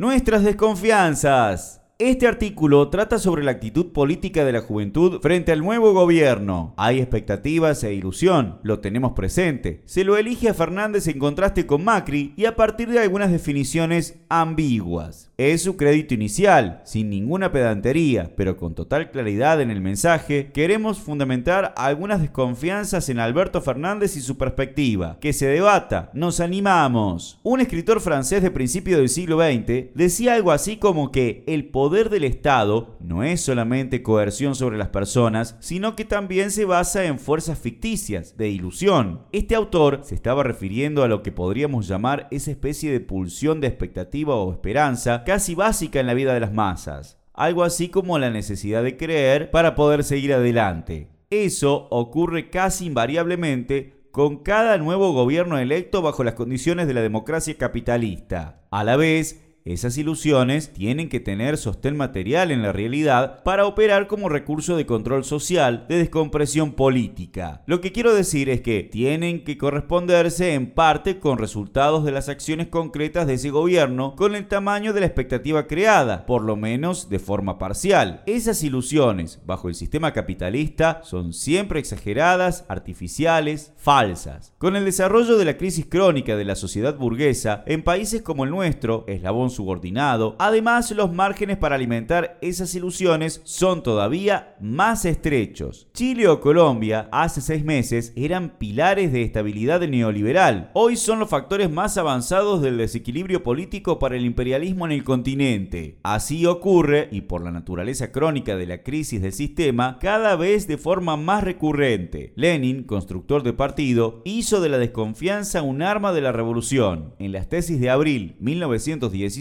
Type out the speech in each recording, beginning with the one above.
Nuestras desconfianzas. Este artículo trata sobre la actitud política de la juventud frente al nuevo gobierno. Hay expectativas e ilusión, lo tenemos presente. Se lo elige a Fernández en contraste con Macri y a partir de algunas definiciones ambiguas. Es su crédito inicial, sin ninguna pedantería, pero con total claridad en el mensaje, queremos fundamentar algunas desconfianzas en Alberto Fernández y su perspectiva. Que se debata, nos animamos. Un escritor francés de principio del siglo XX decía algo así como que el poder del Estado no es solamente coerción sobre las personas, sino que también se basa en fuerzas ficticias, de ilusión. Este autor se estaba refiriendo a lo que podríamos llamar esa especie de pulsión de expectativa o esperanza casi básica en la vida de las masas, algo así como la necesidad de creer para poder seguir adelante. Eso ocurre casi invariablemente con cada nuevo gobierno electo bajo las condiciones de la democracia capitalista. A la vez, esas ilusiones tienen que tener sostén material en la realidad para operar como recurso de control social, de descompresión política. Lo que quiero decir es que tienen que corresponderse en parte con resultados de las acciones concretas de ese gobierno con el tamaño de la expectativa creada, por lo menos de forma parcial. Esas ilusiones bajo el sistema capitalista son siempre exageradas, artificiales, falsas. Con el desarrollo de la crisis crónica de la sociedad burguesa, en países como el nuestro, eslabón subordinado. Además, los márgenes para alimentar esas ilusiones son todavía más estrechos. Chile o Colombia hace seis meses eran pilares de estabilidad neoliberal. Hoy son los factores más avanzados del desequilibrio político para el imperialismo en el continente. Así ocurre, y por la naturaleza crónica de la crisis del sistema, cada vez de forma más recurrente. Lenin, constructor de partido, hizo de la desconfianza un arma de la revolución. En las tesis de abril 1917,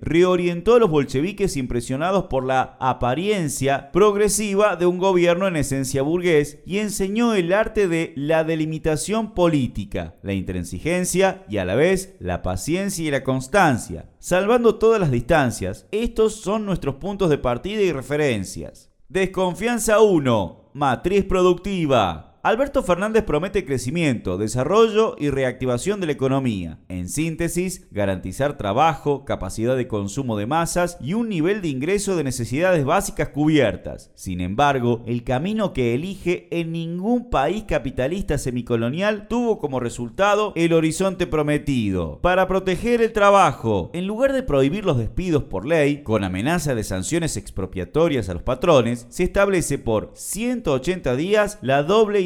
reorientó a los bolcheviques impresionados por la apariencia progresiva de un gobierno en esencia burgués y enseñó el arte de la delimitación política, la intransigencia y a la vez la paciencia y la constancia. Salvando todas las distancias, estos son nuestros puntos de partida y referencias. Desconfianza 1. Matriz productiva. Alberto Fernández promete crecimiento, desarrollo y reactivación de la economía. En síntesis, garantizar trabajo, capacidad de consumo de masas y un nivel de ingreso de necesidades básicas cubiertas. Sin embargo, el camino que elige en ningún país capitalista semicolonial tuvo como resultado el horizonte prometido. Para proteger el trabajo, en lugar de prohibir los despidos por ley, con amenaza de sanciones expropiatorias a los patrones, se establece por 180 días la doble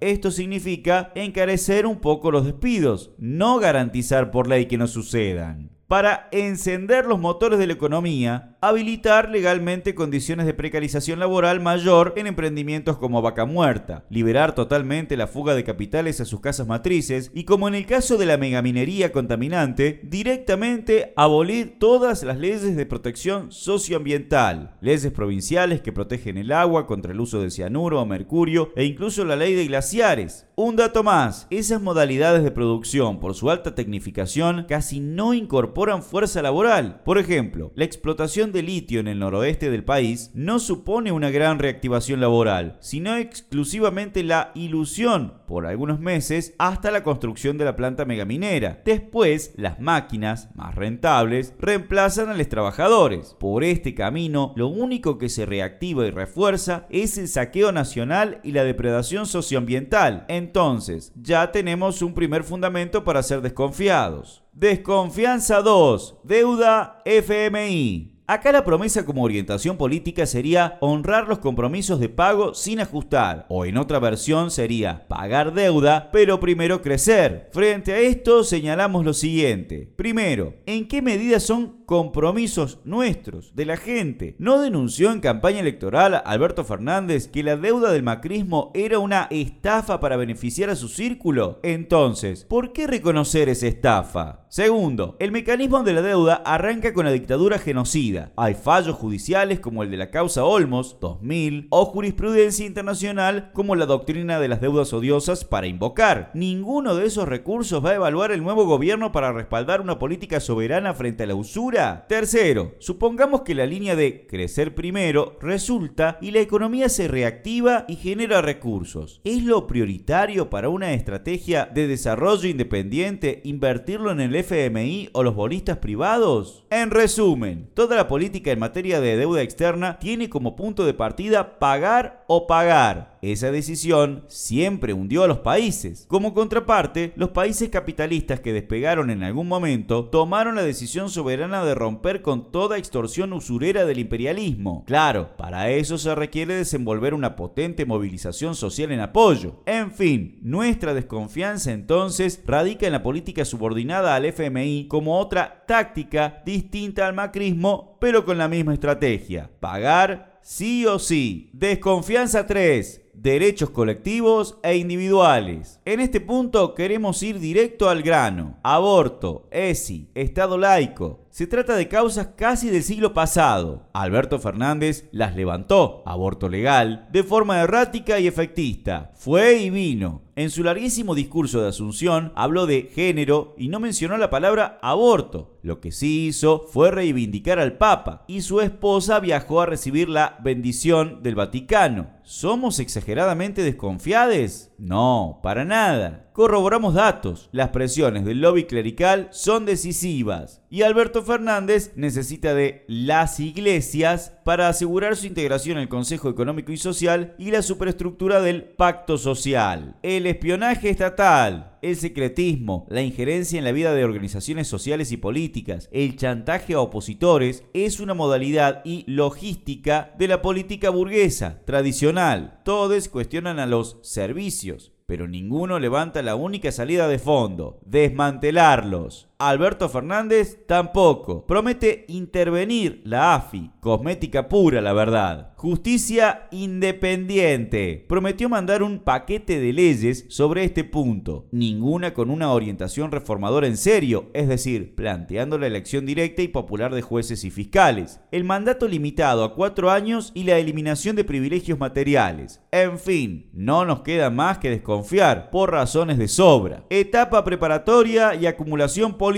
Esto significa encarecer un poco los despidos, no garantizar por ley que no sucedan. Para encender los motores de la economía, habilitar legalmente condiciones de precarización laboral mayor en emprendimientos como Vaca Muerta, liberar totalmente la fuga de capitales a sus casas matrices y como en el caso de la megaminería contaminante, directamente abolir todas las leyes de protección socioambiental, leyes provinciales que protegen el agua contra el uso de cianuro o mercurio e incluso la ley de glaciares. Un dato más, esas modalidades de producción por su alta tecnificación casi no incorporan fuerza laboral. Por ejemplo, la explotación de litio en el noroeste del país no supone una gran reactivación laboral, sino exclusivamente la ilusión por algunos meses hasta la construcción de la planta megaminera. Después, las máquinas, más rentables, reemplazan a los trabajadores. Por este camino, lo único que se reactiva y refuerza es el saqueo nacional y la depredación socioambiental. Entonces, ya tenemos un primer fundamento para ser desconfiados. Desconfianza 2. Deuda FMI. Acá la promesa como orientación política sería honrar los compromisos de pago sin ajustar, o en otra versión sería pagar deuda, pero primero crecer. Frente a esto señalamos lo siguiente. Primero, ¿en qué medida son compromisos nuestros, de la gente. ¿No denunció en campaña electoral Alberto Fernández que la deuda del macrismo era una estafa para beneficiar a su círculo? Entonces, ¿por qué reconocer esa estafa? Segundo, el mecanismo de la deuda arranca con la dictadura genocida. Hay fallos judiciales como el de la causa Olmos 2000 o jurisprudencia internacional como la doctrina de las deudas odiosas para invocar. Ninguno de esos recursos va a evaluar el nuevo gobierno para respaldar una política soberana frente a la usura Tercero, supongamos que la línea de crecer primero resulta y la economía se reactiva y genera recursos. ¿Es lo prioritario para una estrategia de desarrollo independiente invertirlo en el FMI o los bolistas privados? En resumen, toda la política en materia de deuda externa tiene como punto de partida pagar o pagar. Esa decisión siempre hundió a los países. Como contraparte, los países capitalistas que despegaron en algún momento tomaron la decisión soberana de romper con toda extorsión usurera del imperialismo. Claro, para eso se requiere desenvolver una potente movilización social en apoyo. En fin, nuestra desconfianza entonces radica en la política subordinada al FMI como otra táctica distinta al macrismo, pero con la misma estrategia. Pagar sí o sí. Desconfianza 3 derechos colectivos e individuales. En este punto queremos ir directo al grano. Aborto, ESI, Estado laico, se trata de causas casi del siglo pasado. Alberto Fernández las levantó, aborto legal, de forma errática y efectista. Fue y vino. En su larguísimo discurso de Asunción habló de género y no mencionó la palabra aborto. Lo que sí hizo fue reivindicar al Papa y su esposa viajó a recibir la bendición del Vaticano. ¿Somos exageradamente desconfiados? No, para nada. Corroboramos datos. Las presiones del lobby clerical son decisivas y Alberto Fernández necesita de las iglesias para asegurar su integración en el Consejo Económico y Social y la superestructura del pacto social. El espionaje estatal, el secretismo, la injerencia en la vida de organizaciones sociales y políticas, el chantaje a opositores es una modalidad y logística de la política burguesa tradicional. Todos cuestionan a los servicios, pero ninguno levanta la única salida de fondo, desmantelarlos. Alberto Fernández tampoco. Promete intervenir la AFI. Cosmética pura, la verdad. Justicia independiente. Prometió mandar un paquete de leyes sobre este punto. Ninguna con una orientación reformadora en serio, es decir, planteando la elección directa y popular de jueces y fiscales. El mandato limitado a cuatro años y la eliminación de privilegios materiales. En fin, no nos queda más que desconfiar por razones de sobra. Etapa preparatoria y acumulación política.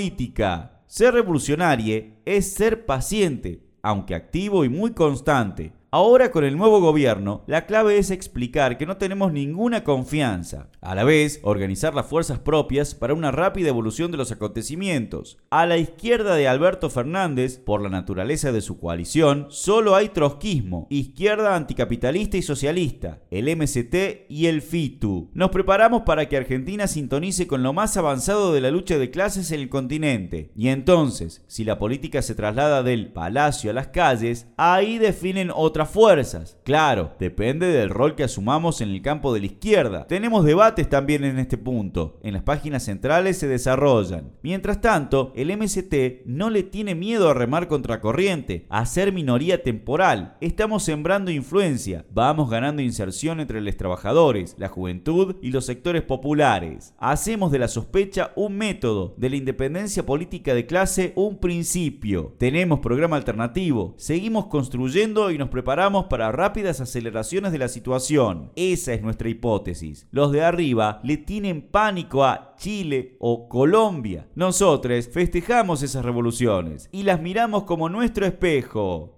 Ser revolucionario es ser paciente, aunque activo y muy constante. Ahora con el nuevo gobierno, la clave es explicar que no tenemos ninguna confianza. A la vez, organizar las fuerzas propias para una rápida evolución de los acontecimientos. A la izquierda de Alberto Fernández, por la naturaleza de su coalición, solo hay trotskismo, izquierda anticapitalista y socialista, el MCT y el FITU. Nos preparamos para que Argentina sintonice con lo más avanzado de la lucha de clases en el continente. Y entonces, si la política se traslada del palacio a las calles, ahí definen otras fuerzas. Claro, depende del rol que asumamos en el campo de la izquierda. Tenemos debates también en este punto. En las páginas centrales se desarrollan. Mientras tanto, el MST no le tiene miedo a remar contra corriente, a ser minoría temporal. Estamos sembrando influencia, vamos ganando inserción entre los trabajadores, la juventud y los sectores populares. Hacemos de la sospecha un método, de la independencia política de clase un principio. Tenemos programa alternativo, seguimos construyendo y nos preparamos para rápidas aceleraciones de la situación. Esa es nuestra hipótesis. Los de arriba le tienen pánico a Chile o Colombia. Nosotros festejamos esas revoluciones y las miramos como nuestro espejo.